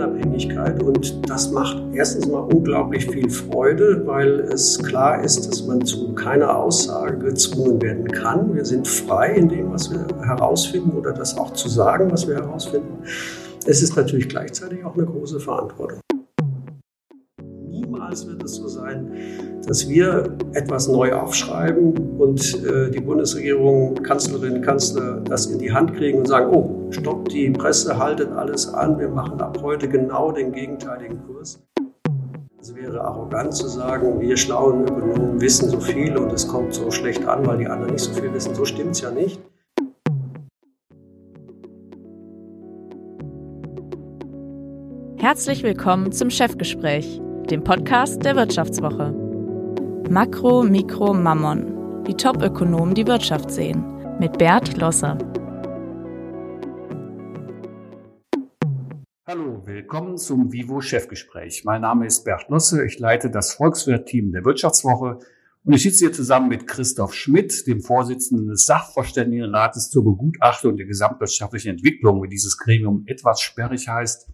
Unabhängigkeit und das macht erstens mal unglaublich viel Freude, weil es klar ist, dass man zu keiner Aussage gezwungen werden kann. Wir sind frei in dem, was wir herausfinden oder das auch zu sagen, was wir herausfinden. Es ist natürlich gleichzeitig auch eine große Verantwortung. Niemals wird es so sein, dass wir etwas neu aufschreiben und äh, die Bundesregierung, Kanzlerin, Kanzler das in die Hand kriegen und sagen, oh, stopp die Presse, haltet alles an, wir machen ab heute genau den gegenteiligen Kurs. Es wäre arrogant zu sagen, wir schlauen Ökonomen wissen so viel und es kommt so schlecht an, weil die anderen nicht so viel wissen. So stimmt es ja nicht. Herzlich willkommen zum Chefgespräch, dem Podcast der Wirtschaftswoche. Makro, Mikro, Mammon. Top-Ökonomen die Wirtschaft sehen. Mit Bert Losser. Hallo, willkommen zum Vivo Chefgespräch. Mein Name ist Bert Losse. Ich leite das Volkswirt-Team der Wirtschaftswoche und ich sitze hier zusammen mit Christoph Schmidt, dem Vorsitzenden des Sachverständigenrates zur Begutachtung der gesamtwirtschaftlichen Entwicklung, wie dieses Gremium etwas sperrig heißt.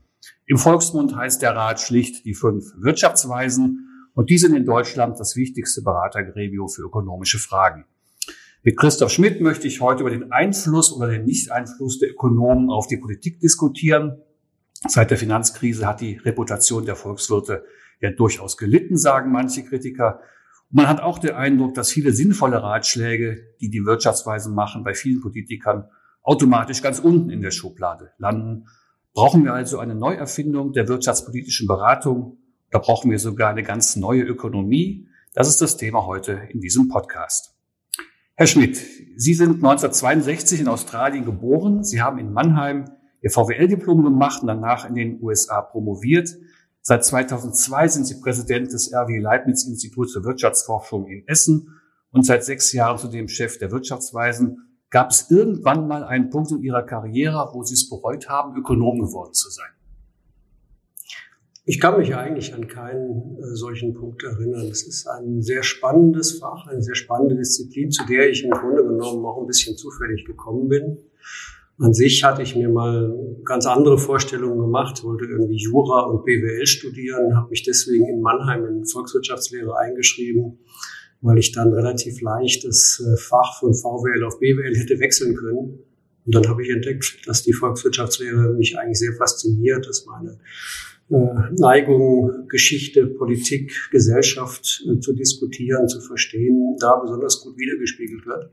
Im Volksmund heißt der Rat schlicht die fünf Wirtschaftsweisen und die sind in Deutschland das wichtigste Beratergremium für ökonomische Fragen. Mit Christoph Schmidt möchte ich heute über den Einfluss oder den Nicht-Einfluss der Ökonomen auf die Politik diskutieren. Seit der Finanzkrise hat die Reputation der Volkswirte ja durchaus gelitten, sagen manche Kritiker. Und man hat auch den Eindruck, dass viele sinnvolle Ratschläge, die die Wirtschaftsweisen machen, bei vielen Politikern automatisch ganz unten in der Schublade landen. Brauchen wir also eine Neuerfindung der wirtschaftspolitischen Beratung? Da brauchen wir sogar eine ganz neue Ökonomie? Das ist das Thema heute in diesem Podcast. Herr Schmidt, Sie sind 1962 in Australien geboren. Sie haben in Mannheim Ihr VWL-Diplom gemacht und danach in den USA promoviert. Seit 2002 sind Sie Präsident des RW Leibniz Instituts für Wirtschaftsforschung in Essen und seit sechs Jahren zudem Chef der Wirtschaftsweisen. Gab es irgendwann mal einen Punkt in Ihrer Karriere, wo Sie es bereut haben, Ökonom geworden zu sein? Ich kann mich eigentlich an keinen äh, solchen Punkt erinnern. Es ist ein sehr spannendes Fach, eine sehr spannende Disziplin, zu der ich im Grunde genommen auch ein bisschen zufällig gekommen bin. An sich hatte ich mir mal ganz andere Vorstellungen gemacht, wollte irgendwie Jura und BWL studieren, habe mich deswegen in Mannheim in Volkswirtschaftslehre eingeschrieben, weil ich dann relativ leicht das äh, Fach von VWL auf BWL hätte wechseln können. Und dann habe ich entdeckt, dass die Volkswirtschaftslehre mich eigentlich sehr fasziniert, dass meine äh, Neigung, Geschichte, Politik, Gesellschaft äh, zu diskutieren, zu verstehen, da besonders gut wiedergespiegelt wird.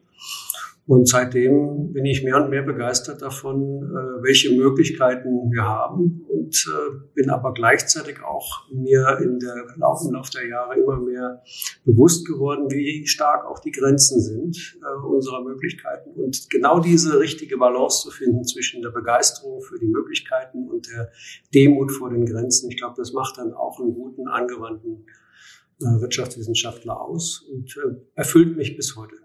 Und seitdem bin ich mehr und mehr begeistert davon, äh, welche Möglichkeiten wir haben und äh, bin aber gleichzeitig auch mir in der Laufe Lauf der Jahre immer mehr bewusst geworden, wie stark auch die Grenzen sind äh, unserer Möglichkeiten und genau diese richtige Balance zu finden zwischen der Begeisterung für die Möglichkeiten und der Demut vor den Grenzen. Ich glaube, das macht dann auch einen guten angewandten Wirtschaftswissenschaftler aus und erfüllt mich bis heute.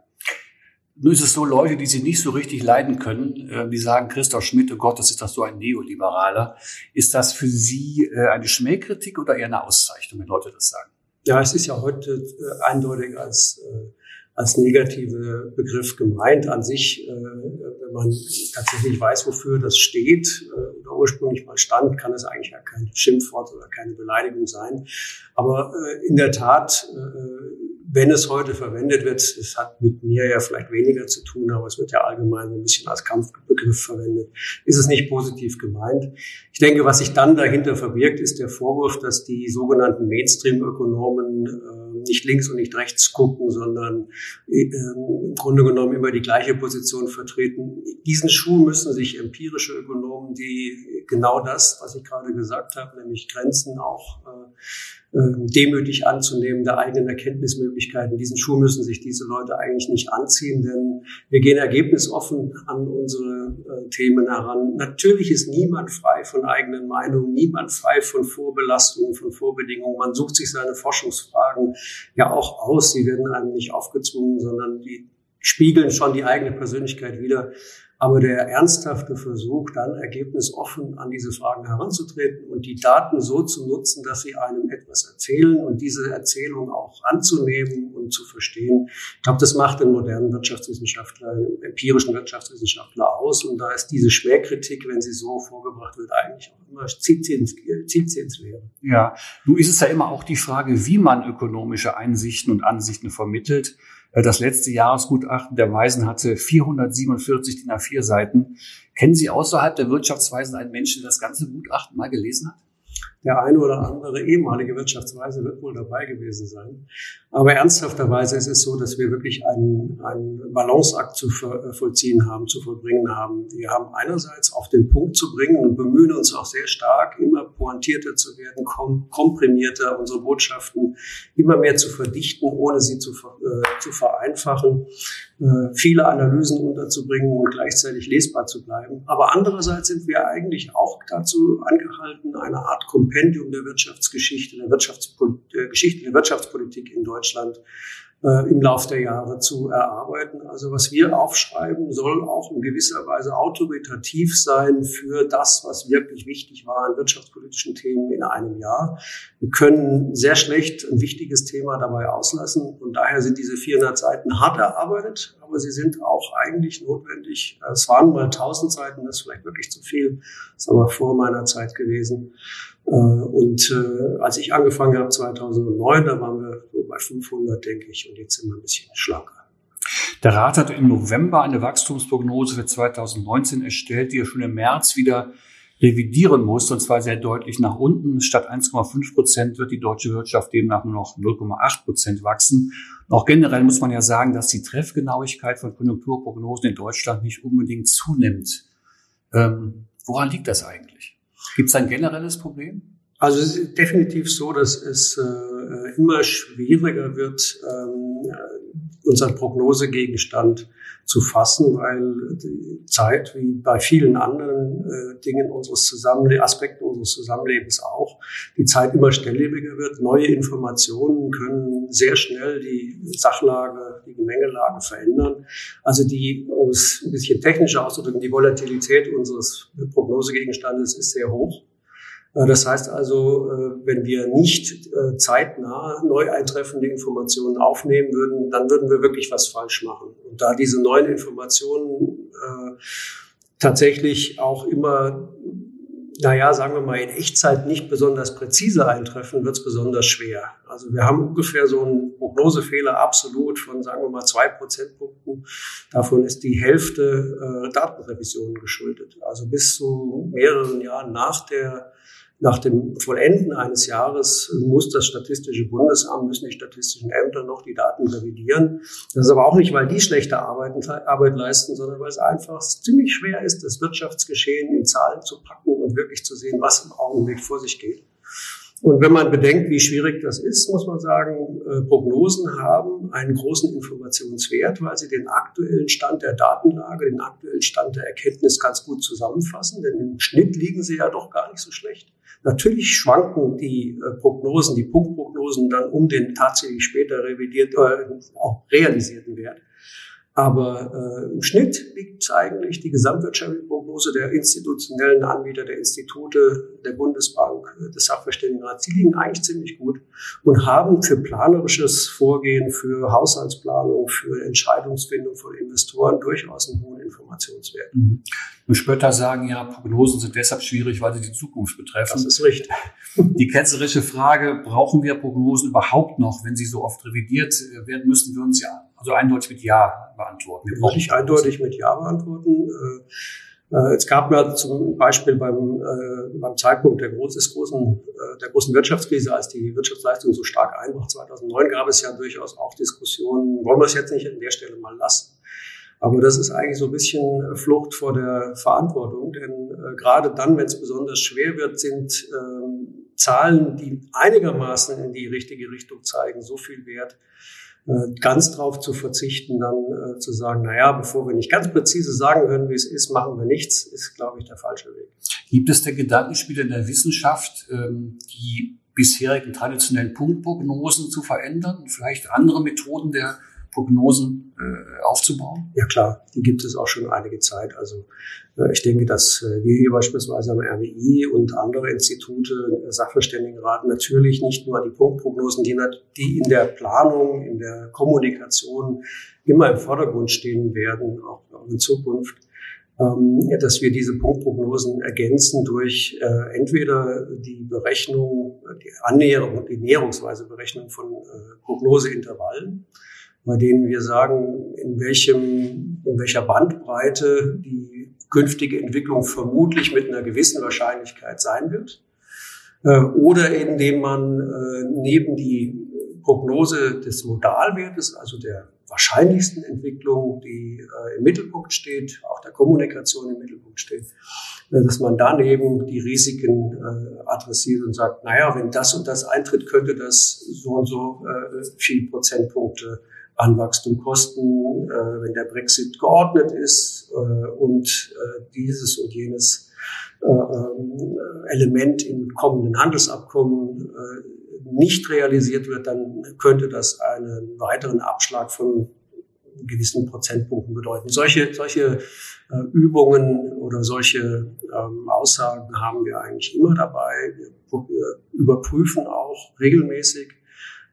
Nur ist es so, Leute, die sie nicht so richtig leiden können, äh, die sagen, Christoph Schmidt, oh Gott, das ist doch so ein Neoliberaler. Ist das für Sie äh, eine Schmähkritik oder eher eine Auszeichnung, wenn Leute das sagen? Ja, es ist ja heute äh, eindeutig als, als negative Begriff gemeint. An sich, wenn man tatsächlich weiß, wofür das steht oder ursprünglich mal stand, kann es eigentlich ja kein Schimpfwort oder keine Beleidigung sein. Aber in der Tat wenn es heute verwendet wird, es hat mit mir ja vielleicht weniger zu tun, aber es wird ja allgemein ein bisschen als Kampfbegriff verwendet, ist es nicht positiv gemeint. Ich denke, was sich dann dahinter verbirgt, ist der Vorwurf, dass die sogenannten Mainstream-Ökonomen äh, nicht links und nicht rechts gucken, sondern äh, im Grunde genommen immer die gleiche Position vertreten. Diesen Schuh müssen sich empirische Ökonomen, die genau das, was ich gerade gesagt habe, nämlich Grenzen auch äh, demütig anzunehmen der eigenen Erkenntnismöglichkeiten. Diesen Schuh müssen sich diese Leute eigentlich nicht anziehen, denn wir gehen ergebnisoffen an unsere äh, Themen heran. Natürlich ist niemand frei von eigenen Meinungen, niemand frei von Vorbelastungen, von Vorbedingungen. Man sucht sich seine Forschungsfragen ja auch aus. Sie werden einem nicht aufgezwungen, sondern die spiegeln schon die eigene Persönlichkeit wieder. aber der ernsthafte Versuch, dann ergebnisoffen an diese Fragen heranzutreten und die Daten so zu nutzen, dass sie einem etwas erzählen und diese Erzählung auch anzunehmen und zu verstehen. Ich glaube, das macht den modernen Wirtschaftswissenschaftler, den empirischen Wirtschaftswissenschaftler aus. Und da ist diese Schwerkritik, wenn sie so vorgebracht wird, eigentlich auch immer, zieht sie ins Leere. Ja, nun ist es ja immer auch die Frage, wie man ökonomische Einsichten und Ansichten vermittelt. Äh, das letzte Jahresgutachten der Weisen hatte 447 DIN A4 Seiten. Kennen Sie außerhalb der Wirtschaftsweisen einen Menschen, der das ganze Gutachten mal gelesen hat? Der eine oder andere ehemalige Wirtschaftsweise wird wohl dabei gewesen sein. Aber ernsthafterweise ist es so, dass wir wirklich einen, einen Balanceakt zu äh, vollziehen haben, zu vollbringen haben. Wir haben einerseits auf den Punkt zu bringen und bemühen uns auch sehr stark, immer pointierter zu werden, kom komprimierter, unsere Botschaften immer mehr zu verdichten, ohne sie zu, äh, zu vereinfachen, äh, viele Analysen unterzubringen und gleichzeitig lesbar zu bleiben. Aber andererseits sind wir eigentlich auch dazu angehalten, eine Art Kompendium der Wirtschaftsgeschichte, der, Wirtschaftspol der Wirtschaftspolitik in Deutschland äh, im Lauf der Jahre zu erarbeiten. Also was wir aufschreiben, soll auch in gewisser Weise autoritativ sein für das, was wirklich wichtig war an wirtschaftspolitischen Themen in einem Jahr. Wir können sehr schlecht ein wichtiges Thema dabei auslassen und daher sind diese 400 Seiten hart erarbeitet, aber sie sind auch eigentlich notwendig. Es waren mal 1000 Seiten, das ist vielleicht wirklich zu viel, ist aber vor meiner Zeit gewesen. Äh, und äh, als ich angefangen habe 2009, da waren wir so bei 500, denke ich, und jetzt sind wir ein bisschen schlanker. Der Rat hat im November eine Wachstumsprognose für 2019 erstellt, die er schon im März wieder revidieren muss, und zwar sehr deutlich nach unten. Statt 1,5 Prozent wird die deutsche Wirtschaft demnach nur noch 0,8 Prozent wachsen. Auch generell muss man ja sagen, dass die Treffgenauigkeit von Konjunkturprognosen in Deutschland nicht unbedingt zunimmt. Ähm, woran liegt das eigentlich? Gibt es ein generelles Problem? Also es ist definitiv so, dass es äh, immer schwieriger wird, ähm, unseren Prognosegegenstand zu fassen, weil die Zeit, wie bei vielen anderen äh, Dingen unseres Zusammenlebens, Aspekten unseres Zusammenlebens auch, die Zeit immer schnelllebiger wird. Neue Informationen können sehr schnell die Sachlage, die Gemengelage verändern. Also die, um es ein bisschen technischer auszudrücken, die Volatilität unseres Prognosegegenstandes ist sehr hoch. Äh, das heißt also, äh, wenn wir nicht äh, zeitnah neu eintreffende Informationen aufnehmen würden, dann würden wir wirklich was falsch machen. Und da diese neuen Informationen tatsächlich auch immer, naja, sagen wir mal, in Echtzeit nicht besonders präzise eintreffen, wird es besonders schwer. Also wir haben ungefähr so einen Prognosefehler absolut von, sagen wir mal, zwei Prozentpunkten. Davon ist die Hälfte äh, Datenrevisionen geschuldet. Also bis zu mehreren Jahren nach der nach dem Vollenden eines Jahres muss das Statistische Bundesamt, müssen die statistischen Ämter noch die Daten revidieren. Das ist aber auch nicht, weil die schlechte Arbeit, Arbeit leisten, sondern weil es einfach ziemlich schwer ist, das Wirtschaftsgeschehen in Zahlen zu packen und wirklich zu sehen, was im Augenblick vor sich geht. Und wenn man bedenkt, wie schwierig das ist, muss man sagen, äh, Prognosen haben einen großen Informationswert, weil sie den aktuellen Stand der Datenlage, den aktuellen Stand der Erkenntnis ganz gut zusammenfassen. Denn im Schnitt liegen sie ja doch gar nicht so schlecht. Natürlich schwanken die äh, Prognosen, die Punktprognosen dann um den tatsächlich später revidiert, äh, auch realisierten Wert. Aber äh, im Schnitt liegt eigentlich die gesamtwirtschaftliche Prognose der institutionellen Anbieter, der Institute, der Bundesbank, äh, des Sachverständigenrats, die liegen eigentlich ziemlich gut und haben für planerisches Vorgehen, für Haushaltsplanung, für Entscheidungsfindung von Investoren durchaus einen hohen Informationswert. Mhm. Und Spötter sagen ja, Prognosen sind deshalb schwierig, weil sie die Zukunft betreffen. Das ist richtig. Die ketzerische Frage, brauchen wir Prognosen überhaupt noch, wenn sie so oft revidiert äh, werden müssen, wir uns ja also eindeutig mit Ja beantworten. Wir Würde ich eindeutig mit Ja beantworten. Äh, äh, es gab ja zum Beispiel beim, äh, beim Zeitpunkt der, groß, des großen, der großen Wirtschaftskrise, als die Wirtschaftsleistung so stark einbrach, 2009, gab es ja durchaus auch Diskussionen, wollen wir es jetzt nicht an der Stelle mal lassen. Aber das ist eigentlich so ein bisschen Flucht vor der Verantwortung, denn äh, gerade dann, wenn es besonders schwer wird, sind ähm, Zahlen, die einigermaßen in die richtige Richtung zeigen, so viel wert, ganz drauf zu verzichten, dann äh, zu sagen, na ja, bevor wir nicht ganz präzise sagen können, wie es ist, machen wir nichts, ist, glaube ich, der falsche Weg. Gibt es denn Gedankenspiele in der Wissenschaft, ähm, die bisherigen traditionellen Punktprognosen zu verändern vielleicht andere Methoden der Prognosen äh, aufzubauen? Ja klar, die gibt es auch schon einige Zeit. Also äh, ich denke, dass äh, wir hier beispielsweise am RWI und andere Institute, äh, Sachverständigenrat, natürlich nicht nur die Punktprognosen, die, die in der Planung, in der Kommunikation immer im Vordergrund stehen werden, auch in Zukunft, ähm, dass wir diese Punktprognosen ergänzen durch äh, entweder die Berechnung, die Annäherung, die näherungsweise Berechnung von äh, Prognoseintervallen, bei denen wir sagen, in welchem, in welcher Bandbreite die künftige Entwicklung vermutlich mit einer gewissen Wahrscheinlichkeit sein wird. Äh, oder indem man äh, neben die Prognose des Modalwertes, also der wahrscheinlichsten Entwicklung, die äh, im Mittelpunkt steht, auch der Kommunikation im Mittelpunkt steht, dass man daneben die Risiken adressiert und sagt, naja, wenn das und das eintritt, könnte das so und so viel Prozentpunkte an Wachstum kosten, äh, wenn der Brexit geordnet ist äh, und äh, dieses und jenes äh, ähm, Element im kommenden Handelsabkommen äh, nicht realisiert wird, dann könnte das einen weiteren Abschlag von gewissen Prozentpunkten bedeuten. Solche, solche äh, Übungen oder solche ähm, Aussagen haben wir eigentlich immer dabei. Wir überprüfen auch regelmäßig,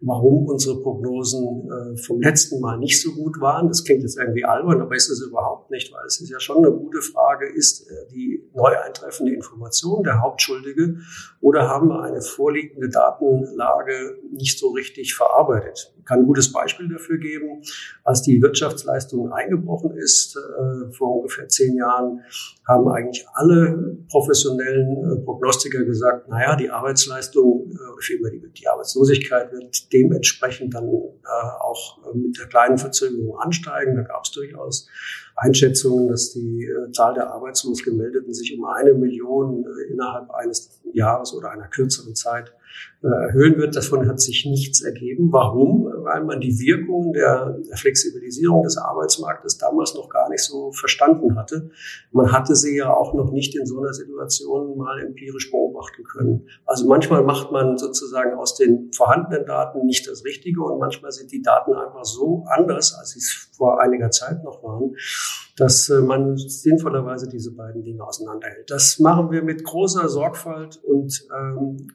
warum unsere Prognosen äh, vom letzten Mal nicht so gut waren. Das klingt jetzt irgendwie albern, aber ist es überhaupt nicht, weil es ist ja schon eine gute Frage, ist äh, die neu eintreffende Information der Hauptschuldige oder haben wir eine vorliegende Datenlage nicht so richtig verarbeitet? Kann ein gutes Beispiel dafür geben. Als die Wirtschaftsleistung eingebrochen ist, äh, vor ungefähr zehn Jahren, haben eigentlich alle professionellen äh, Prognostiker gesagt, naja, die Arbeitsleistung, äh, vielmehr die, die Arbeitslosigkeit wird dementsprechend dann äh, auch mit der kleinen Verzögerung ansteigen. Da gab es durchaus Einschätzungen, dass die äh, Zahl der arbeitslos gemeldeten sich um eine Million äh, innerhalb eines Jahres oder einer kürzeren Zeit äh, erhöhen wird. Davon hat sich nichts ergeben. Warum? Weil man die Wirkungen der Flexibilisierung des Arbeitsmarktes damals noch gar nicht so verstanden hatte. Man hatte sie ja auch noch nicht in so einer Situation mal empirisch beobachten können. Also manchmal macht man sozusagen aus den vorhandenen Daten nicht das Richtige und manchmal sind die Daten einfach so anders, als sie es vor einiger Zeit noch waren, dass äh, man sinnvollerweise diese beiden Dinge auseinanderhält. Das machen wir mit großer Sorgfalt und ähm,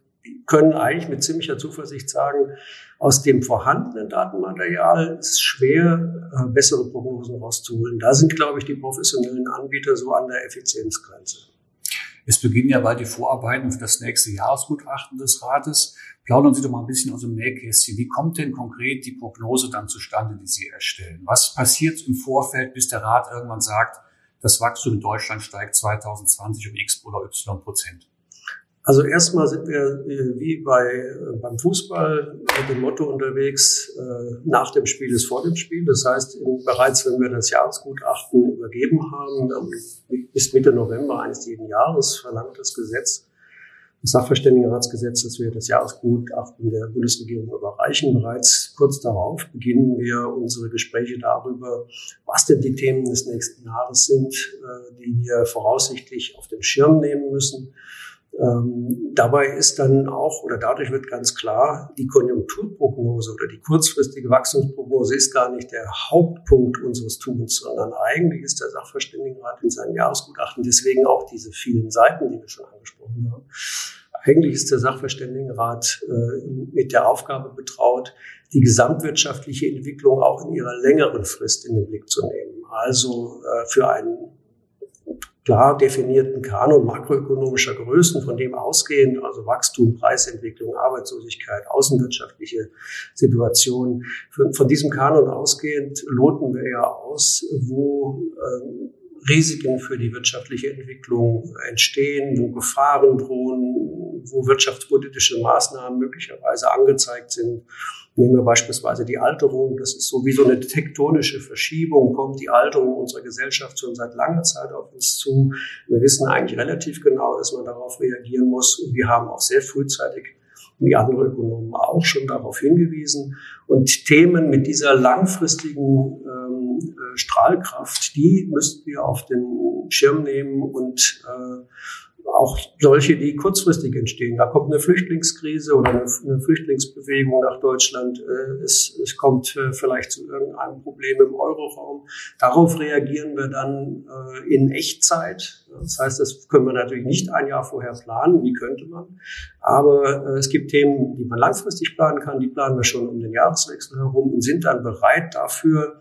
können eigentlich mit ziemlicher Zuversicht sagen, aus dem vorhandenen Datenmaterial ist es schwer, äh, bessere Prognosen rauszuholen. Da sind, glaube ich, die professionellen Anbieter so an der Effizienzgrenze. Es beginnen ja bald die Vorarbeiten für das nächste Jahresgutachten des Rates. Plaudern Sie doch mal ein bisschen aus dem Nähkästchen. Wie kommt denn konkret die Prognose dann zustande, die Sie erstellen? Was passiert im Vorfeld, bis der Rat irgendwann sagt, das Wachstum in Deutschland steigt 2020 um x oder y Prozent? Also erstmal sind wir äh, wie bei, äh, beim Fußball mit dem Motto unterwegs, äh, nach dem Spiel ist vor dem Spiel. Das heißt, bereits wenn wir das Jahresgutachten übergeben haben, bis Mitte November eines jeden Jahres verlangt das Gesetz, das Sachverständigenratsgesetz, dass wir das Jahresgutachten der Bundesregierung überreichen. Bereits kurz darauf beginnen wir unsere Gespräche darüber, was denn die Themen des nächsten Jahres sind, die wir voraussichtlich auf den Schirm nehmen müssen ähm, dabei ist dann auch, oder dadurch wird ganz klar, die Konjunkturprognose oder die kurzfristige Wachstumsprognose ist gar nicht der Hauptpunkt unseres Tuns, sondern eigentlich ist der Sachverständigenrat in seinem Jahresgutachten, deswegen auch diese vielen Seiten, die wir schon angesprochen haben. Eigentlich ist der Sachverständigenrat äh, mit der Aufgabe betraut, die gesamtwirtschaftliche Entwicklung auch in ihrer längeren Frist in den Blick zu nehmen. Also äh, für einen klar definierten Kanon makroökonomischer Größen, von dem ausgehend, also Wachstum, Preisentwicklung, Arbeitslosigkeit, außenwirtschaftliche Situation, von, diesem Kanon ausgehend loten wir ja aus, wo ähm, Risiken für die wirtschaftliche Entwicklung entstehen, wo Gefahren drohen, wo wirtschaftspolitische Maßnahmen möglicherweise angezeigt sind. Nehmen wir beispielsweise die Alterung. Das ist so wie so eine tektonische Verschiebung, kommt die Alterung unserer Gesellschaft schon seit langer Zeit auf uns zu. Wir wissen eigentlich relativ genau, dass man darauf reagieren muss. Und wir haben auch sehr frühzeitig wie andere Ökonomen auch schon darauf hingewiesen. Und Themen mit dieser langfristigen ähm, äh, Strahlkraft, die müssten wir auf den Schirm nehmen und äh, auch solche, die kurzfristig entstehen. Da kommt eine Flüchtlingskrise oder eine, Flüchtlingsbewegung nach Deutschland. Äh, es, es kommt äh, vielleicht zu irgendeinem Problem im Euroraum. Darauf reagieren wir dann in Echtzeit. Das heißt, das können wir natürlich nicht ein Jahr vorher planen. Wie könnte man? Aber es gibt Themen, die man langfristig planen kann. Die planen wir schon um den Jahreswechsel herum und sind dann bereit dafür,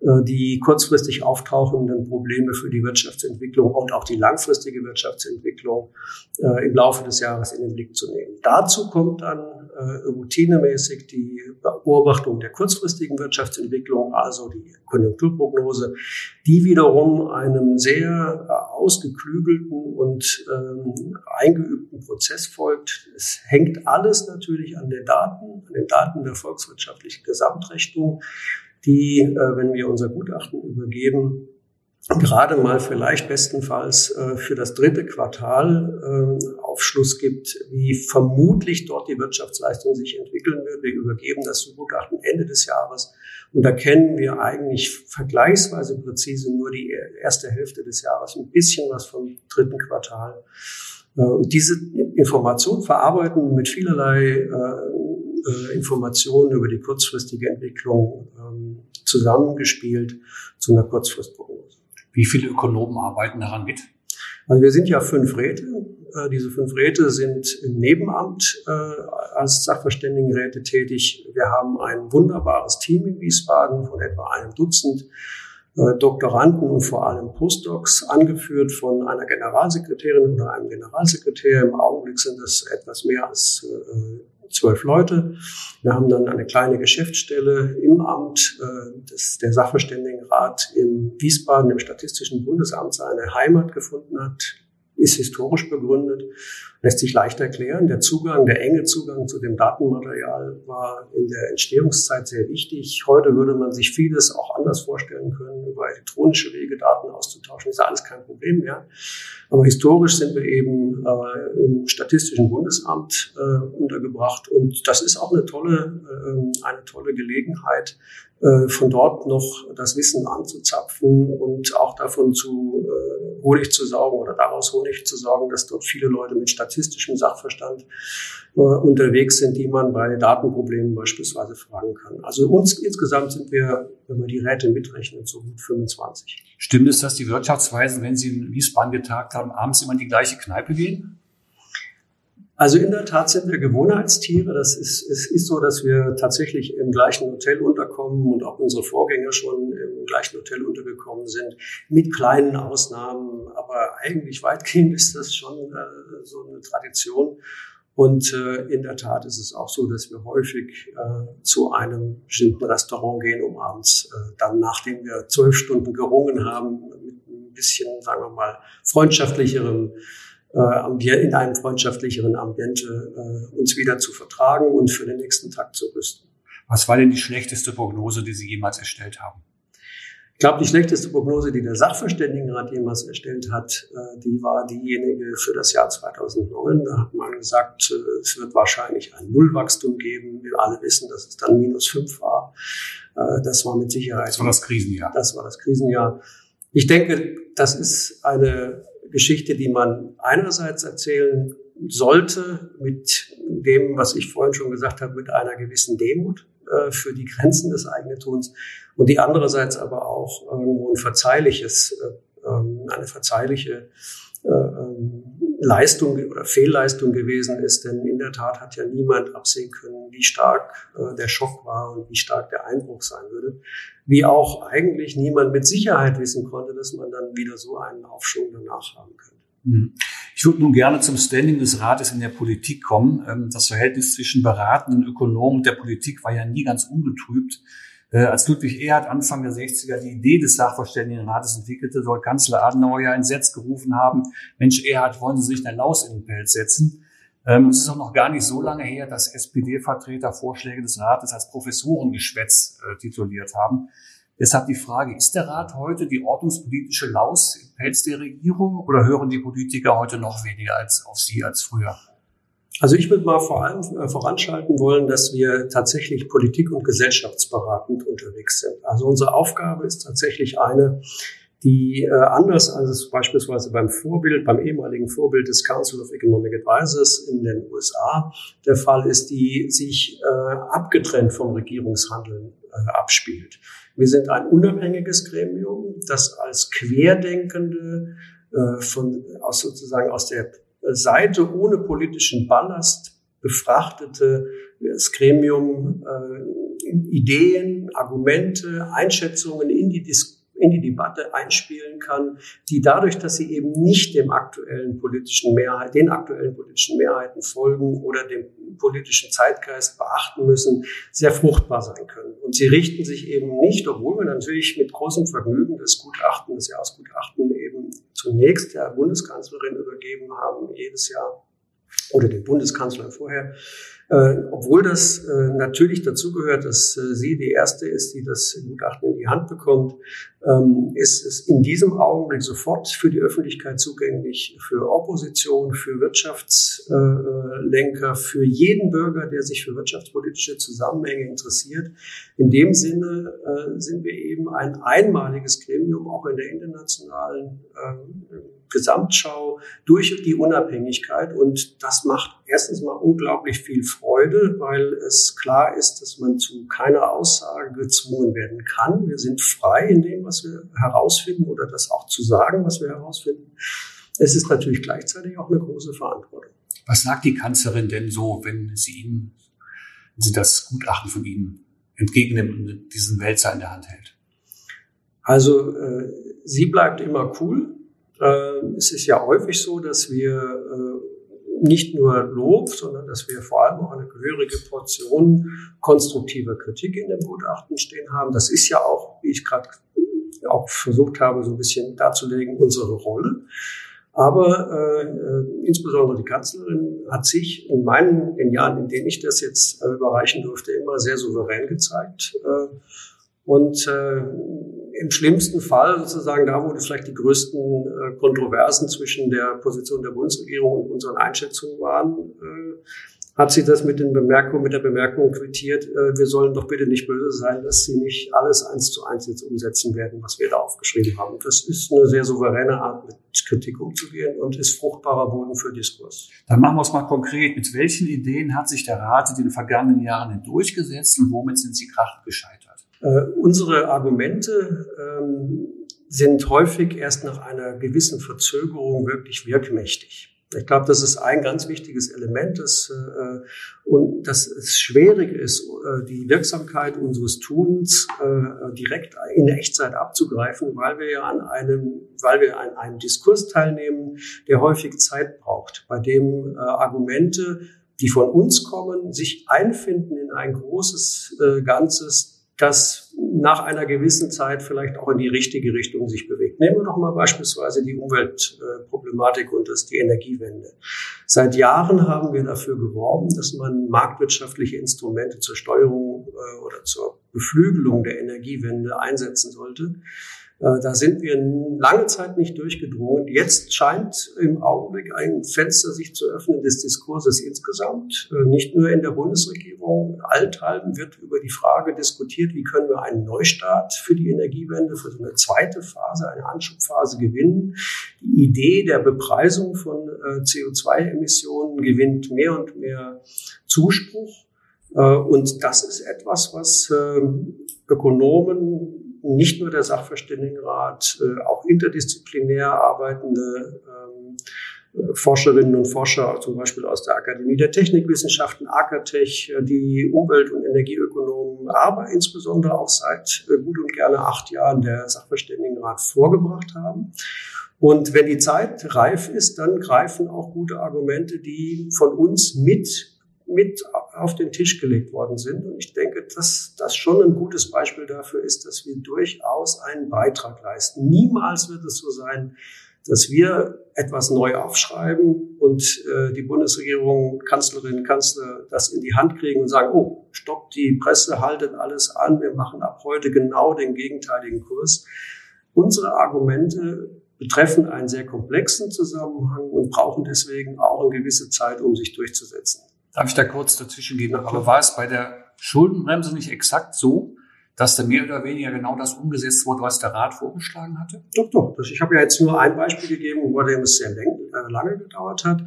äh, die kurzfristig auftauchenden Probleme für die Wirtschaftsentwicklung und auch die langfristige Wirtschaftsentwicklung äh, im Laufe des Jahres in den Blick zu nehmen. Dazu kommt dann äh, routinemäßig die Beobachtung der kurzfristigen Wirtschaftsentwicklung, also die Konjunkturprognose, die wiederum einem sehr ausgeklügelten und ähm, eingeübten Prozess folgt. Es hängt alles natürlich an den Daten, an den Daten der volkswirtschaftlichen Gesamtrechnung die, äh, wenn wir unser Gutachten übergeben, gerade mal vielleicht bestenfalls äh, für das dritte Quartal äh, Aufschluss gibt, wie vermutlich dort die Wirtschaftsleistung sich entwickeln wird. Wir übergeben das Gutachten Ende des Jahres und da kennen wir eigentlich vergleichsweise präzise nur die erste Hälfte des Jahres, ein bisschen was vom dritten Quartal. Äh, und diese Information verarbeiten mit vielerlei äh, Informationen über die kurzfristige Entwicklung ähm, zusammengespielt zu einer Kurzfristprognose. Wie viele Ökonomen arbeiten daran mit? Also wir sind ja fünf Räte. Äh, diese fünf Räte sind im Nebenamt äh, als Sachverständigenräte tätig. Wir haben ein wunderbares Team in Wiesbaden von etwa einem Dutzend äh, Doktoranden und vor allem Postdocs, angeführt von einer Generalsekretärin oder einem Generalsekretär. Im Augenblick sind es etwas mehr als zwölf Leute. Wir haben dann eine kleine Geschäftsstelle im Amt, äh, das der Sachverständigenrat in Wiesbaden im Statistischen Bundesamt seine Heimat gefunden hat, ist historisch begründet, lässt sich leicht erklären. Der Zugang, der enge Zugang zu dem Datenmaterial war in der Entstehungszeit sehr wichtig. Heute würde man sich vieles auch anders vorstellen können, über elektronische Wege Daten auszutauschen. Ist alles kein Problem mehr. Aber historisch sind wir eben äh, im Statistischen Bundesamt äh, untergebracht. Und das ist auch eine tolle, äh, eine tolle Gelegenheit, äh, von dort noch das Wissen anzuzapfen und auch davon zu äh, Honig zu saugen oder daraus Honig zu sorgen, dass dort viele Leute mit statistischem Sachverstand äh, unterwegs sind, die man bei Datenproblemen beispielsweise fragen kann. Also uns insgesamt sind wir, wenn man die Räte mitrechnet, so gut 25. Stimmt es, dass die Wirtschaftsweisen, wenn sie in Wiesbaden getagt haben, abends immer in die gleiche Kneipe gehen? Also in der Tat sind wir Gewohnheitstiere. Das ist, es ist so, dass wir tatsächlich im gleichen Hotel unterkommen und auch unsere Vorgänger schon im gleichen Hotel untergekommen sind, mit kleinen Ausnahmen. Aber eigentlich weitgehend ist das schon äh, so eine Tradition. Und äh, in der Tat ist es auch so, dass wir häufig äh, zu einem bestimmten Restaurant gehen, um abends äh, dann, nachdem wir zwölf Stunden gerungen haben, mit ein bisschen, sagen wir mal, freundschaftlicherem äh, in einem freundschaftlicheren Ambiente äh, uns wieder zu vertragen und für den nächsten Tag zu rüsten. Was war denn die schlechteste Prognose, die Sie jemals erstellt haben? Ich glaube, die schlechteste Prognose, die der Sachverständigenrat jemals erstellt hat, äh, die war diejenige für das Jahr 2009. Da hat man gesagt, äh, es wird wahrscheinlich ein Nullwachstum geben. Wir alle wissen, dass es dann minus fünf war. Äh, das war mit Sicherheit. Das war das Krisenjahr. Das war das Krisenjahr. Ich denke, das ist eine Geschichte, die man einerseits erzählen sollte mit dem, was ich vorhin schon gesagt habe, mit einer gewissen Demut äh, für die Grenzen des eigenen Tuns und die andererseits aber auch irgendwo ein verzeihliches, äh, ähm, eine verzeihliche äh, ähm, Leistung oder Fehlleistung gewesen ist, denn in der Tat hat ja niemand absehen können, wie stark äh, der Schock war und wie stark der Einbruch sein würde, wie auch eigentlich niemand mit Sicherheit wissen konnte, dass man dann wieder so einen Aufschwung danach haben könnte. Hm. Ich würde nun gerne zum Standing des Rates in der Politik kommen. Ähm, das Verhältnis zwischen beratenden Ökonomen und der Politik war ja nie ganz ungetrübt. Äh, als Ludwig Erhard Anfang der 60er die Idee des Sachverständigenrates entwickelte, soll Kanzler Adenauer ja entsetzt gerufen haben, Mensch Erhard, wollen Sie sich eine Laus in den Pelz setzen? Ähm, es ist auch noch gar nicht so lange her, dass SPD-Vertreter Vorschläge des Rates als Professorengeschwätz äh, tituliert haben. Deshalb die Frage, ist der Rat heute die ordnungspolitische Laus im Pelz der Regierung oder hören die Politiker heute noch weniger als auf Sie als früher? Also ich würde mal vor allem äh, voranschalten wollen, dass wir tatsächlich politik- und gesellschaftsberatend unterwegs sind. Also unsere Aufgabe ist tatsächlich eine, die äh, anders als beispielsweise beim Vorbild, beim ehemaligen Vorbild des Council of Economic Advisors in den USA der Fall ist, die sich äh, abgetrennt vom Regierungshandeln äh, abspielt. Wir sind ein unabhängiges Gremium, das als querdenkende äh, von aus sozusagen aus der Seite ohne politischen Ballast befrachtete das Gremium äh, Ideen, Argumente, Einschätzungen in die Diskussion in die Debatte einspielen kann, die dadurch, dass sie eben nicht dem aktuellen politischen Mehrheit, den aktuellen politischen Mehrheiten folgen oder dem politischen Zeitgeist beachten müssen, sehr fruchtbar sein können. Und sie richten sich eben nicht, obwohl wir natürlich mit großem Vergnügen das Gutachten, das Jahresgutachten eben zunächst der Bundeskanzlerin übergeben haben, jedes Jahr oder dem Bundeskanzler vorher, äh, obwohl das äh, natürlich dazugehört, dass äh, sie die erste ist, die das Gutachten in die Hand bekommt, ähm, ist es in diesem Augenblick sofort für die Öffentlichkeit zugänglich, für Opposition, für Wirtschaftslenker, für jeden Bürger, der sich für wirtschaftspolitische Zusammenhänge interessiert. In dem Sinne äh, sind wir eben ein einmaliges Gremium, auch in der internationalen ähm, Gesamtschau durch die Unabhängigkeit. Und das macht erstens mal unglaublich viel Freude, weil es klar ist, dass man zu keiner Aussage gezwungen werden kann. Wir sind frei in dem, was wir herausfinden oder das auch zu sagen, was wir herausfinden. Es ist natürlich gleichzeitig auch eine große Verantwortung. Was sagt die Kanzlerin denn so, wenn sie Ihnen, wenn sie das Gutachten von Ihnen entgegennimmt und diesen Wälzer in der Hand hält? Also äh, sie bleibt immer cool. Äh, es ist ja häufig so, dass wir äh, nicht nur Lob, sondern dass wir vor allem auch eine gehörige Portion konstruktiver Kritik in dem Gutachten stehen haben. Das ist ja auch, wie ich gerade auch versucht habe, so ein bisschen darzulegen, unsere Rolle. Aber äh, äh, insbesondere die Kanzlerin hat sich in meinen in Jahren, in denen ich das jetzt äh, überreichen durfte, immer sehr souverän gezeigt. Äh, und äh, im schlimmsten Fall sozusagen da, wo vielleicht die größten äh, Kontroversen zwischen der Position der Bundesregierung und unseren Einschätzungen waren, äh, hat sie das mit den Bemerkungen, mit der Bemerkung quittiert, äh, wir sollen doch bitte nicht böse sein, dass sie nicht alles eins zu eins jetzt umsetzen werden, was wir da aufgeschrieben haben. Das ist eine sehr souveräne Art, mit Kritik umzugehen und ist fruchtbarer Boden für Diskurs. Dann machen wir es mal konkret. Mit welchen Ideen hat sich der Rat in den vergangenen Jahren durchgesetzt und womit sind sie krachend gescheitert? Äh, unsere Argumente ähm, sind häufig erst nach einer gewissen Verzögerung wirklich wirkmächtig. Ich glaube, das ist ein ganz wichtiges Element, das, äh, und dass es schwierig ist, äh, die Wirksamkeit unseres Tuns äh, direkt in Echtzeit abzugreifen, weil wir ja an einem, weil wir an einem Diskurs teilnehmen, der häufig Zeit braucht, bei dem äh, Argumente, die von uns kommen, sich einfinden in ein großes äh, Ganzes, das nach einer gewissen Zeit vielleicht auch in die richtige Richtung sich bewegt. Nehmen wir doch mal beispielsweise die Umweltproblematik und das die Energiewende. Seit Jahren haben wir dafür geworben, dass man marktwirtschaftliche Instrumente zur Steuerung äh, oder zur Beflügelung der Energiewende einsetzen sollte. Äh, da sind wir lange Zeit nicht durchgedrungen. Jetzt scheint im Augenblick ein Fenster sich zu öffnen des Diskurses insgesamt. Äh, nicht nur in der Bundesregierung. Allthalben wird über die Frage diskutiert, wie können wir einen Neustart für die Energiewende, für so eine zweite Phase, eine Anschubphase gewinnen. Die Idee der Bepreisung von äh, CO2-Emissionen gewinnt mehr und mehr Zuspruch. Und das ist etwas, was ähm, Ökonomen nicht nur der Sachverständigenrat, äh, auch interdisziplinär arbeitende ähm, äh, Forscherinnen und Forscher, zum Beispiel aus der Akademie der Technikwissenschaften, AKTech, äh, die Umwelt- und Energieökonomen, aber insbesondere auch seit gut und gerne acht Jahren der Sachverständigenrat vorgebracht haben. Und wenn die Zeit reif ist, dann greifen auch gute Argumente, die von uns mit mit auf den Tisch gelegt worden sind. Und ich denke, dass das schon ein gutes Beispiel dafür ist, dass wir durchaus einen Beitrag leisten. Niemals wird es so sein, dass wir etwas neu aufschreiben und äh, die Bundesregierung, Kanzlerin, Kanzler das in die Hand kriegen und sagen, oh, stoppt die Presse, haltet alles an, wir machen ab heute genau den gegenteiligen Kurs. Unsere Argumente betreffen einen sehr komplexen Zusammenhang und brauchen deswegen auch eine gewisse Zeit, um sich durchzusetzen. Darf ich da kurz dazwischen gehen? Aber war es bei der Schuldenbremse nicht exakt so, dass da mehr oder weniger genau das umgesetzt wurde, was der Rat vorgeschlagen hatte? Doch, doch. Ich habe ja jetzt nur ein Beispiel gegeben, wo dem es sehr äh, lange gedauert hat.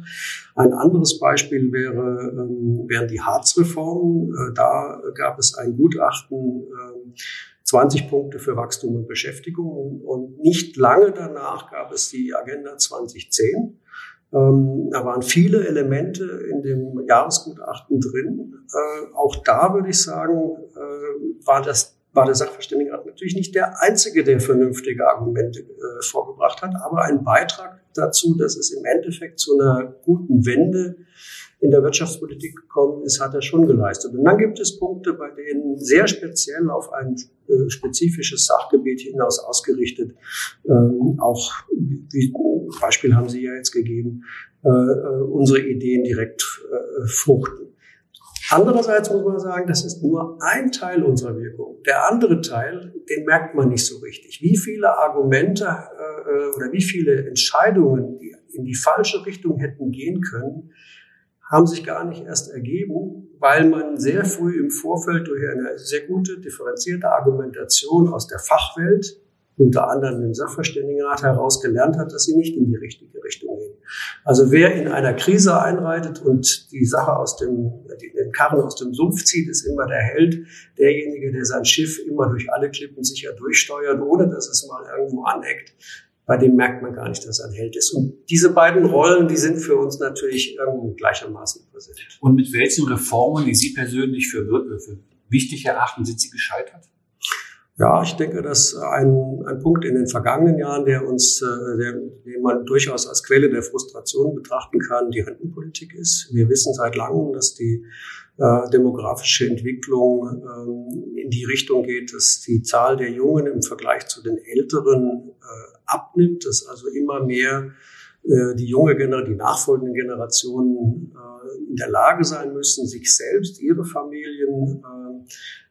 Ein anderes Beispiel wäre, ähm, wären die Harzreformen. Äh, da gab es ein Gutachten, 20 ähm, Punkte für Wachstum und Beschäftigung. Und nicht lange danach gab es die Agenda 2010. Ähm, da waren viele Elemente in dem Jahresgutachten drin. Äh, auch da würde ich sagen, äh, war das war der Sachverständigenrat natürlich nicht der Einzige, der vernünftige Argumente äh, vorgebracht hat, aber ein Beitrag dazu, dass es im Endeffekt zu einer guten Wende in der Wirtschaftspolitik gekommen ist, hat er schon geleistet. Und dann gibt es Punkte, bei denen sehr speziell auf ein äh, spezifisches Sachgebiet hinaus ausgerichtet, ähm, auch wie Beispiel haben Sie ja jetzt gegeben, äh, äh unsere Ideen direkt äh, fruchten. Andererseits muss man sagen, das ist nur ein Teil unserer Wirkung. Der andere Teil, den merkt man nicht so richtig. Wie viele Argumente äh, oder wie viele Entscheidungen, die in die falsche Richtung hätten gehen können, haben sich gar nicht erst ergeben, weil man sehr früh im Vorfeld durch eine sehr gute, differenzierte Argumentation aus der Fachwelt unter anderem im Sachverständigenrat heraus gelernt hat, dass sie nicht in die richtige Richtung gehen. Also wer in einer Krise einreitet und die Sache aus dem, den Karren aus dem Sumpf zieht, ist immer der Held, derjenige, der sein Schiff immer durch alle Klippen sicher durchsteuert, ohne dass es mal irgendwo aneckt. Bei dem merkt man gar nicht, dass er ein Held ist. Und diese beiden Rollen, die sind für uns natürlich irgendwo gleichermaßen präsent. Und mit welchen Reformen, die Sie persönlich für, für wichtig erachten, sind Sie gescheitert? Ja, ich denke, dass ein, ein Punkt in den vergangenen Jahren, der uns, äh, der, den man durchaus als Quelle der Frustration betrachten kann, die Rentenpolitik ist. Wir wissen seit langem, dass die äh, demografische Entwicklung ähm, in die Richtung geht, dass die Zahl der Jungen im Vergleich zu den Älteren äh, abnimmt, dass also immer mehr äh, die junge Generation, die nachfolgenden Generationen äh, in der Lage sein müssen, sich selbst, ihre Familien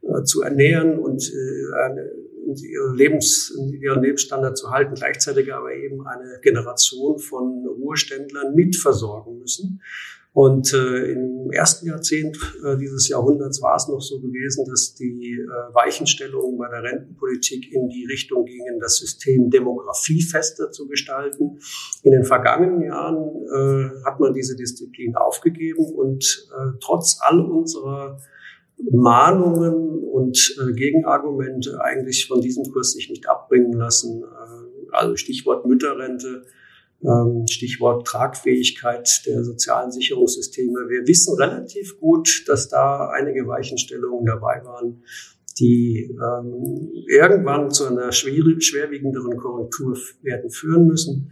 äh, zu ernähren und ihre Lebens, ihren Lebensstandard zu halten, gleichzeitig aber eben eine Generation von Ruheständlern mitversorgen müssen. Und äh, im ersten Jahrzehnt äh, dieses Jahrhunderts war es noch so gewesen, dass die äh, Weichenstellungen bei der Rentenpolitik in die Richtung gingen, das System demografiefester zu gestalten. In den vergangenen Jahren äh, hat man diese Disziplin aufgegeben und äh, trotz all unserer Mahnungen und äh, Gegenargumente eigentlich von diesem Kurs sich nicht abbringen lassen. Äh, also Stichwort Mütterrente Stichwort Tragfähigkeit der sozialen Sicherungssysteme. Wir wissen relativ gut, dass da einige Weichenstellungen dabei waren, die ähm, irgendwann zu einer schwerwiegenderen Korrektur werden führen müssen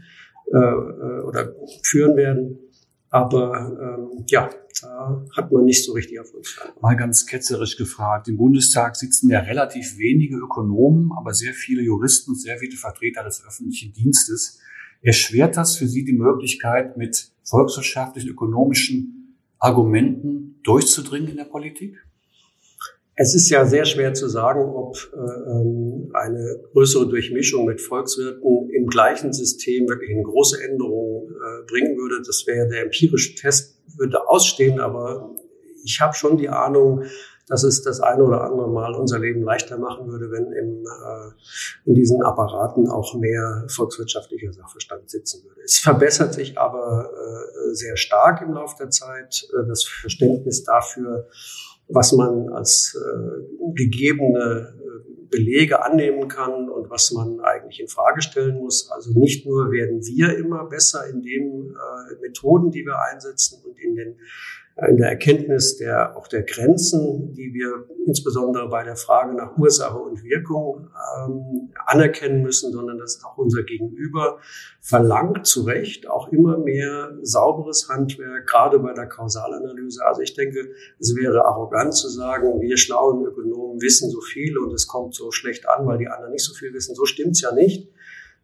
äh, äh, oder führen werden. Aber ähm, ja, da hat man nicht so richtig Erfolg. Mal ganz ketzerisch gefragt. Im Bundestag sitzen ja relativ wenige Ökonomen, aber sehr viele Juristen, sehr viele Vertreter des öffentlichen Dienstes. Erschwert das für Sie die Möglichkeit, mit volkswirtschaftlichen, ökonomischen Argumenten durchzudringen in der Politik? Es ist ja sehr schwer zu sagen, ob äh, ähm, eine größere Durchmischung mit Volkswirten im gleichen System wirklich eine große Änderung äh, bringen würde. Das wäre der empirische Test, würde ausstehen, aber ich habe schon die Ahnung, dass es das eine oder andere Mal unser Leben leichter machen würde, wenn im, äh, in diesen Apparaten auch mehr volkswirtschaftlicher Sachverstand sitzen würde. Es verbessert sich aber äh, sehr stark im Laufe der Zeit. Äh, das Verständnis dafür, was man als äh, gegebene äh, Belege annehmen kann und was man eigentlich in Frage stellen muss. Also nicht nur werden wir immer besser in den äh, Methoden, die wir einsetzen und in den in der Erkenntnis der, auch der Grenzen, die wir insbesondere bei der Frage nach Ursache und Wirkung ähm, anerkennen müssen, sondern dass auch unser Gegenüber verlangt zu Recht auch immer mehr sauberes Handwerk, gerade bei der Kausalanalyse. Also ich denke, es wäre arrogant zu sagen, wir schlauen Ökonomen wissen so viel und es kommt so schlecht an, weil die anderen nicht so viel wissen. So stimmt's ja nicht.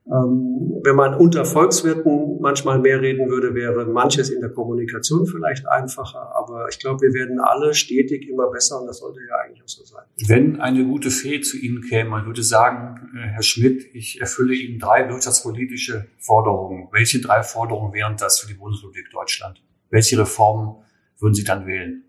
Ähm, wenn man unter Volkswirten manchmal mehr reden würde, wäre manches in der Kommunikation vielleicht einfacher. Aber ich glaube, wir werden alle stetig immer besser und das sollte ja eigentlich auch so sein. Wenn eine gute Fee zu Ihnen käme, man würde sagen, äh, Herr Schmidt, ich erfülle Ihnen drei wirtschaftspolitische Forderungen. Welche drei Forderungen wären das für die Bundesrepublik Deutschland? Welche Reformen würden Sie dann wählen?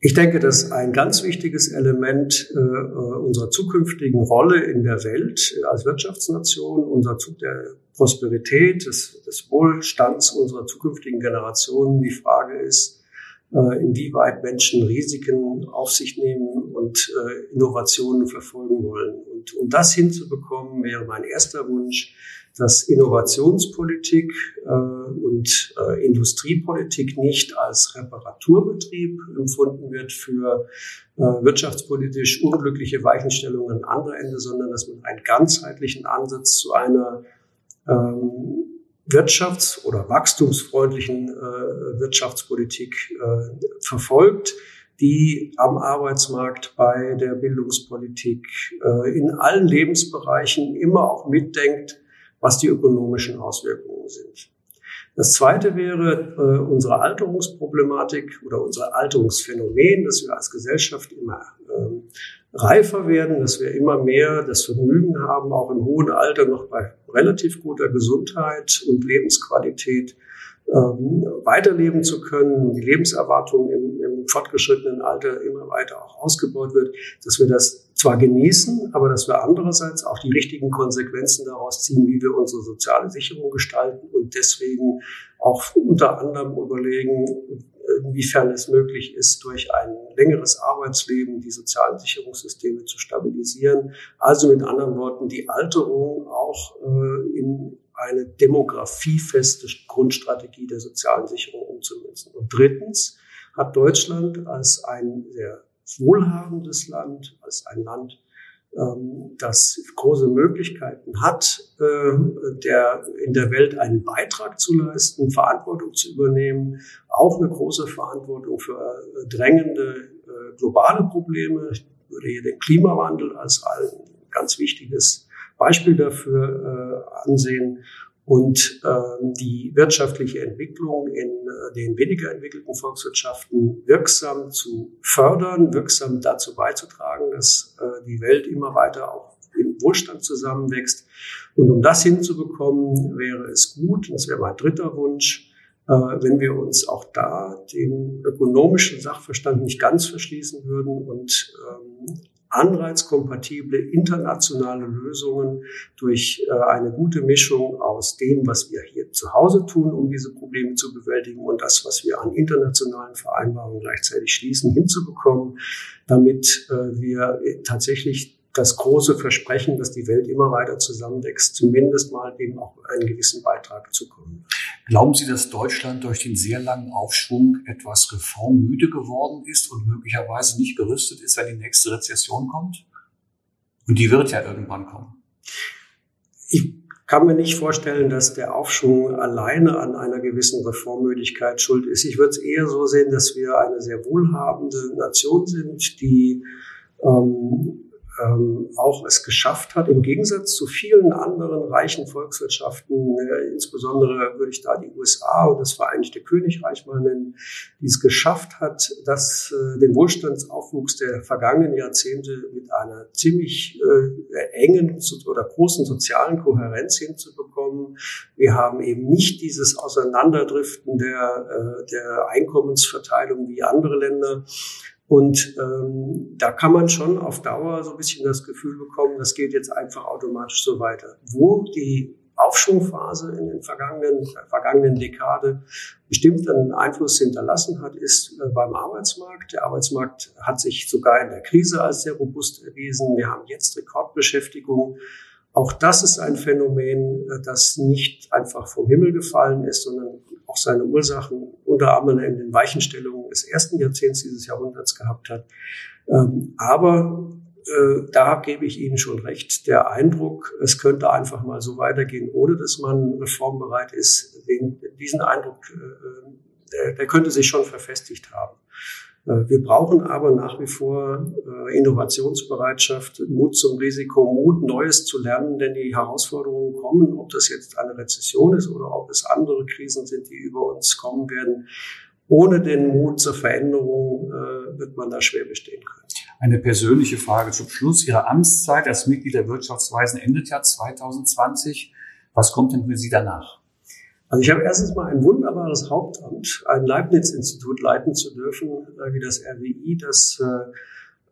Ich denke, dass ein ganz wichtiges Element äh, unserer zukünftigen Rolle in der Welt als Wirtschaftsnation, unser Zug der Prosperität, des, des Wohlstands unserer zukünftigen Generationen die Frage ist, äh, inwieweit Menschen Risiken auf sich nehmen und äh, Innovationen verfolgen wollen. Und um das hinzubekommen, wäre mein erster Wunsch, dass Innovationspolitik äh, und äh, Industriepolitik nicht als Reparaturbetrieb empfunden wird für äh, wirtschaftspolitisch unglückliche Weichenstellungen an anderer Ende, sondern dass man einen ganzheitlichen Ansatz zu einer ähm, wirtschafts- oder wachstumsfreundlichen äh, Wirtschaftspolitik äh, verfolgt, die am Arbeitsmarkt, bei der Bildungspolitik, äh, in allen Lebensbereichen immer auch mitdenkt, was die ökonomischen Auswirkungen sind. Das zweite wäre äh, unsere Alterungsproblematik oder unser Alterungsphänomen, dass wir als Gesellschaft immer ähm, reifer werden, dass wir immer mehr das Vergnügen haben, auch im hohen Alter noch bei relativ guter Gesundheit und Lebensqualität ähm, weiterleben zu können, die Lebenserwartung im, im fortgeschrittenen Alter immer weiter auch ausgebaut wird, dass wir das zwar genießen, aber dass wir andererseits auch die richtigen Konsequenzen daraus ziehen, wie wir unsere soziale Sicherung gestalten und deswegen auch unter anderem überlegen, inwiefern es möglich ist, durch ein längeres Arbeitsleben die sozialen Sicherungssysteme zu stabilisieren. Also mit anderen Worten, die Alterung auch äh, in eine demografiefeste Grundstrategie der sozialen Sicherung umzumünzen. Und drittens hat Deutschland als ein sehr wohlhabendes Land, als ein Land, ähm, das große Möglichkeiten hat, äh, der, in der Welt einen Beitrag zu leisten, Verantwortung zu übernehmen, auch eine große Verantwortung für äh, drängende äh, globale Probleme. Ich würde hier den Klimawandel als ein ganz wichtiges Beispiel dafür äh, ansehen und äh, die wirtschaftliche Entwicklung in äh, den weniger entwickelten Volkswirtschaften wirksam zu fördern, wirksam dazu beizutragen, dass äh, die Welt immer weiter auch im Wohlstand zusammenwächst. Und um das hinzubekommen, wäre es gut, das wäre mein dritter Wunsch, äh, wenn wir uns auch da dem ökonomischen Sachverstand nicht ganz verschließen würden und ähm, anreizkompatible internationale Lösungen durch äh, eine gute Mischung aus dem, was wir hier zu Hause tun, um diese Probleme zu bewältigen und das, was wir an internationalen Vereinbarungen gleichzeitig schließen, hinzubekommen, damit äh, wir tatsächlich das große Versprechen, dass die Welt immer weiter zusammenwächst, zumindest mal eben auch einen gewissen Beitrag zukommen. Glauben Sie, dass Deutschland durch den sehr langen Aufschwung etwas reformmüde geworden ist und möglicherweise nicht gerüstet ist, wenn die nächste Rezession kommt? Und die wird ja irgendwann kommen. Ich kann mir nicht vorstellen, dass der Aufschwung alleine an einer gewissen Reformmüdigkeit schuld ist. Ich würde es eher so sehen, dass wir eine sehr wohlhabende Nation sind, die ähm, ähm, auch es geschafft hat, im Gegensatz zu vielen anderen reichen Volkswirtschaften, äh, insbesondere würde ich da die USA und das Vereinigte Königreich mal nennen, die es geschafft hat, dass äh, den Wohlstandsaufwuchs der vergangenen Jahrzehnte mit einer ziemlich äh, engen oder großen sozialen Kohärenz hinzubekommen. Wir haben eben nicht dieses Auseinanderdriften der, äh, der Einkommensverteilung wie andere Länder. Und ähm, da kann man schon auf Dauer so ein bisschen das Gefühl bekommen, das geht jetzt einfach automatisch so weiter. Wo die Aufschwungphase in den vergangenen, vergangenen Dekade bestimmt einen Einfluss hinterlassen hat, ist äh, beim Arbeitsmarkt. Der Arbeitsmarkt hat sich sogar in der Krise als sehr robust erwiesen. Wir haben jetzt Rekordbeschäftigung. Auch das ist ein Phänomen, äh, das nicht einfach vom Himmel gefallen ist, sondern auch seine Ursachen unter anderem in den Weichenstellungen des ersten Jahrzehnts dieses Jahrhunderts gehabt hat. Ähm, aber äh, da gebe ich Ihnen schon recht. Der Eindruck, es könnte einfach mal so weitergehen, ohne dass man reformbereit ist, den, diesen Eindruck, äh, der, der könnte sich schon verfestigt haben. Äh, wir brauchen aber nach wie vor äh, Innovationsbereitschaft, Mut zum Risiko, Mut, Neues zu lernen, denn die Herausforderungen kommen, ob das jetzt eine Rezession ist oder ob es andere Krisen sind, die über uns kommen werden. Ohne den Mut zur Veränderung äh, wird man da schwer bestehen können. Eine persönliche Frage zum Schluss. Ihre Amtszeit als Mitglied der Wirtschaftsweisen endet ja 2020. Was kommt denn für Sie danach? Also ich habe erstens mal ein wunderbares Hauptamt, ein Leibniz-Institut leiten zu dürfen, äh, wie das RWI, das äh,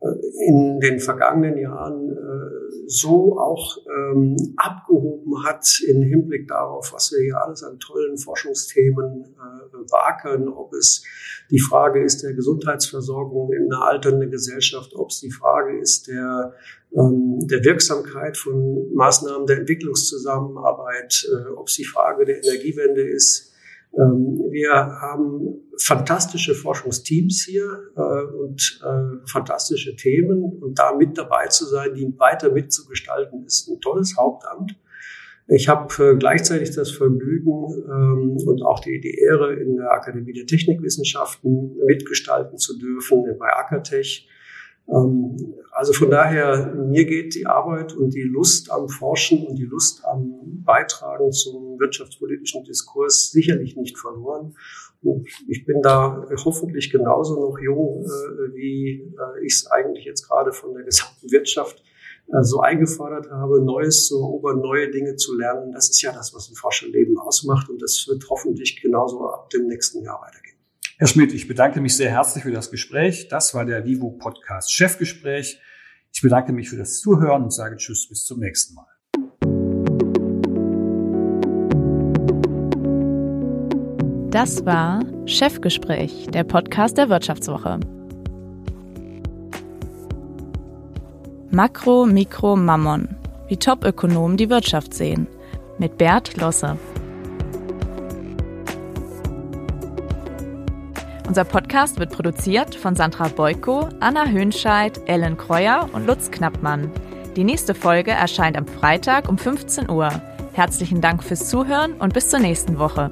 in den vergangenen Jahren äh, so auch ähm, abgehoben hat in Hinblick darauf, was wir hier alles an tollen Forschungsthemen äh, wagen, ob es die Frage ist der Gesundheitsversorgung in einer alternden Gesellschaft, ob es die Frage ist der, ähm, der Wirksamkeit von Maßnahmen der Entwicklungszusammenarbeit, äh, ob es die Frage der Energiewende ist, wir haben fantastische Forschungsteams hier äh, und äh, fantastische Themen und da mit dabei zu sein, die weiter mitzugestalten, ist ein tolles Hauptamt. Ich habe äh, gleichzeitig das Vergnügen ähm, und auch die, die Ehre, in der Akademie der Technikwissenschaften mitgestalten zu dürfen, bei Akatech. Ähm, also von daher, mir geht die Arbeit und die Lust am Forschen und die Lust am Beitragen zum wirtschaftspolitischen Diskurs sicherlich nicht verloren. Ich bin da hoffentlich genauso noch jung, äh, wie äh, ich es eigentlich jetzt gerade von der gesamten Wirtschaft äh, so eingefordert habe, Neues zu erobern, neue Dinge zu lernen. Das ist ja das, was ein Forscherleben ausmacht. Und das wird hoffentlich genauso ab dem nächsten Jahr weitergehen. Herr Schmidt, ich bedanke mich sehr herzlich für das Gespräch. Das war der Vivo Podcast Chefgespräch. Ich bedanke mich für das Zuhören und sage Tschüss bis zum nächsten Mal. Das war Chefgespräch, der Podcast der Wirtschaftswoche. Makro, Mikro, Mammon. Wie Top-Ökonomen die Wirtschaft sehen. Mit Bert Losse. Unser Podcast wird produziert von Sandra Beuko, Anna Höhnscheid, Ellen Kreuer und Lutz Knappmann. Die nächste Folge erscheint am Freitag um 15 Uhr. Herzlichen Dank fürs Zuhören und bis zur nächsten Woche.